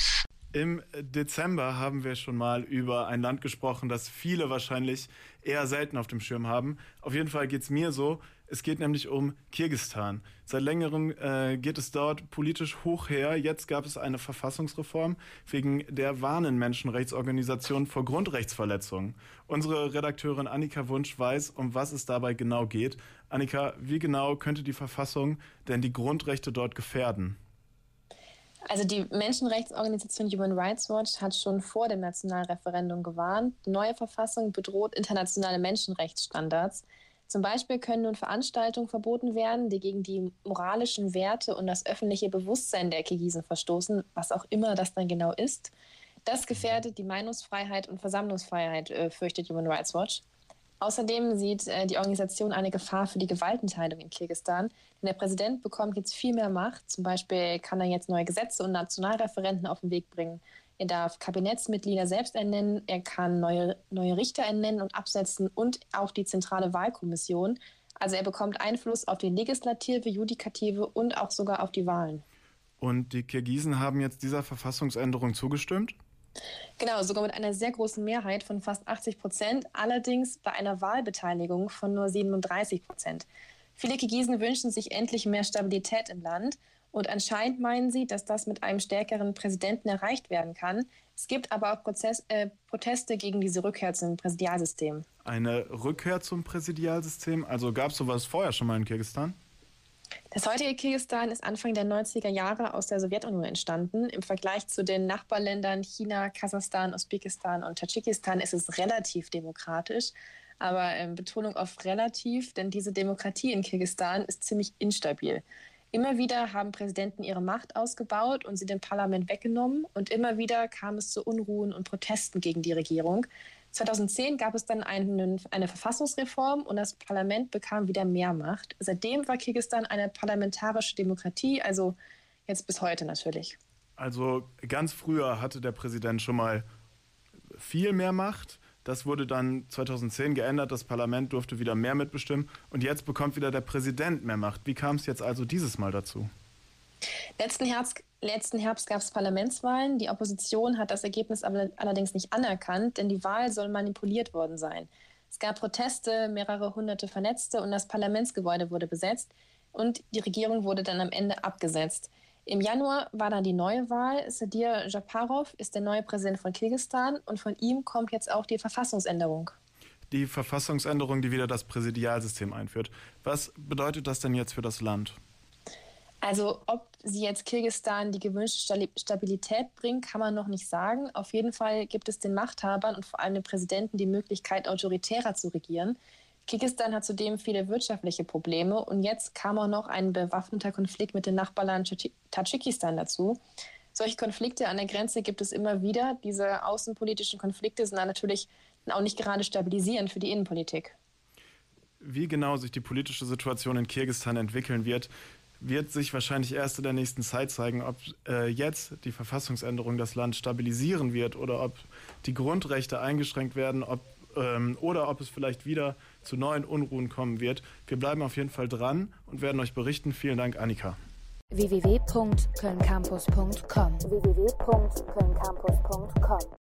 Campus. Im Dezember haben wir schon mal über ein Land gesprochen, das viele wahrscheinlich eher selten auf dem Schirm haben. Auf jeden Fall geht es mir so. Es geht nämlich um Kirgistan. Seit längerem äh, geht es dort politisch hoch her. Jetzt gab es eine Verfassungsreform, wegen der warnen Menschenrechtsorganisationen vor Grundrechtsverletzungen. Unsere Redakteurin Annika Wunsch weiß, um was es dabei genau geht. Annika, wie genau könnte die Verfassung denn die Grundrechte dort gefährden? Also die Menschenrechtsorganisation Human Rights Watch hat schon vor dem Nationalreferendum gewarnt, die neue Verfassung bedroht internationale Menschenrechtsstandards. Zum Beispiel können nun Veranstaltungen verboten werden, die gegen die moralischen Werte und das öffentliche Bewusstsein der Kirgisen verstoßen, was auch immer das dann genau ist. Das gefährdet die Meinungsfreiheit und Versammlungsfreiheit, äh, fürchtet Human Rights Watch. Außerdem sieht äh, die Organisation eine Gefahr für die Gewaltenteilung in Kirgisistan. Denn der Präsident bekommt jetzt viel mehr Macht. Zum Beispiel kann er jetzt neue Gesetze und Nationalreferenten auf den Weg bringen. Er darf Kabinettsmitglieder selbst ernennen, er kann neue, neue Richter ernennen und absetzen und auch die zentrale Wahlkommission. Also er bekommt Einfluss auf die Legislative, Judikative und auch sogar auf die Wahlen. Und die Kirgisen haben jetzt dieser Verfassungsänderung zugestimmt? Genau, sogar mit einer sehr großen Mehrheit von fast 80 Prozent, allerdings bei einer Wahlbeteiligung von nur 37 Prozent. Viele Kirgisen wünschen sich endlich mehr Stabilität im Land und anscheinend meinen sie, dass das mit einem stärkeren Präsidenten erreicht werden kann. Es gibt aber auch Prozess, äh, Proteste gegen diese Rückkehr zum Präsidialsystem. Eine Rückkehr zum Präsidialsystem? Also gab es sowas vorher schon mal in Kirgisistan? Das heutige Kirgisistan ist Anfang der 90er Jahre aus der Sowjetunion entstanden. Im Vergleich zu den Nachbarländern China, Kasachstan, Usbekistan und Tadschikistan ist es relativ demokratisch. Aber äh, Betonung auf relativ, denn diese Demokratie in Kirgisistan ist ziemlich instabil. Immer wieder haben Präsidenten ihre Macht ausgebaut und sie dem Parlament weggenommen. Und immer wieder kam es zu Unruhen und Protesten gegen die Regierung. 2010 gab es dann einen, eine Verfassungsreform und das Parlament bekam wieder mehr Macht. Seitdem war Kirgisistan eine parlamentarische Demokratie, also jetzt bis heute natürlich. Also ganz früher hatte der Präsident schon mal viel mehr Macht. Das wurde dann 2010 geändert. Das Parlament durfte wieder mehr mitbestimmen. Und jetzt bekommt wieder der Präsident mehr Macht. Wie kam es jetzt also dieses Mal dazu? Letzten Herbst, letzten Herbst gab es Parlamentswahlen. Die Opposition hat das Ergebnis allerdings nicht anerkannt, denn die Wahl soll manipuliert worden sein. Es gab Proteste, mehrere hunderte Vernetzte und das Parlamentsgebäude wurde besetzt und die Regierung wurde dann am Ende abgesetzt. Im Januar war dann die neue Wahl. Sadir Japarov ist der neue Präsident von Kirgisistan und von ihm kommt jetzt auch die Verfassungsänderung. Die Verfassungsänderung, die wieder das Präsidialsystem einführt. Was bedeutet das denn jetzt für das Land? Also ob sie jetzt Kirgisistan die gewünschte Stabilität bringen, kann man noch nicht sagen. Auf jeden Fall gibt es den Machthabern und vor allem den Präsidenten die Möglichkeit, autoritärer zu regieren. Kirgisistan hat zudem viele wirtschaftliche Probleme und jetzt kam auch noch ein bewaffneter Konflikt mit dem Nachbarland Tadschikistan dazu. Solche Konflikte an der Grenze gibt es immer wieder. Diese außenpolitischen Konflikte sind natürlich auch nicht gerade stabilisierend für die Innenpolitik. Wie genau sich die politische Situation in Kirgisistan entwickeln wird, wird sich wahrscheinlich erst in der nächsten Zeit zeigen, ob äh, jetzt die Verfassungsänderung das Land stabilisieren wird oder ob die Grundrechte eingeschränkt werden ob, ähm, oder ob es vielleicht wieder zu neuen Unruhen kommen wird. Wir bleiben auf jeden Fall dran und werden euch berichten. Vielen Dank, Annika www.kölncampus.com www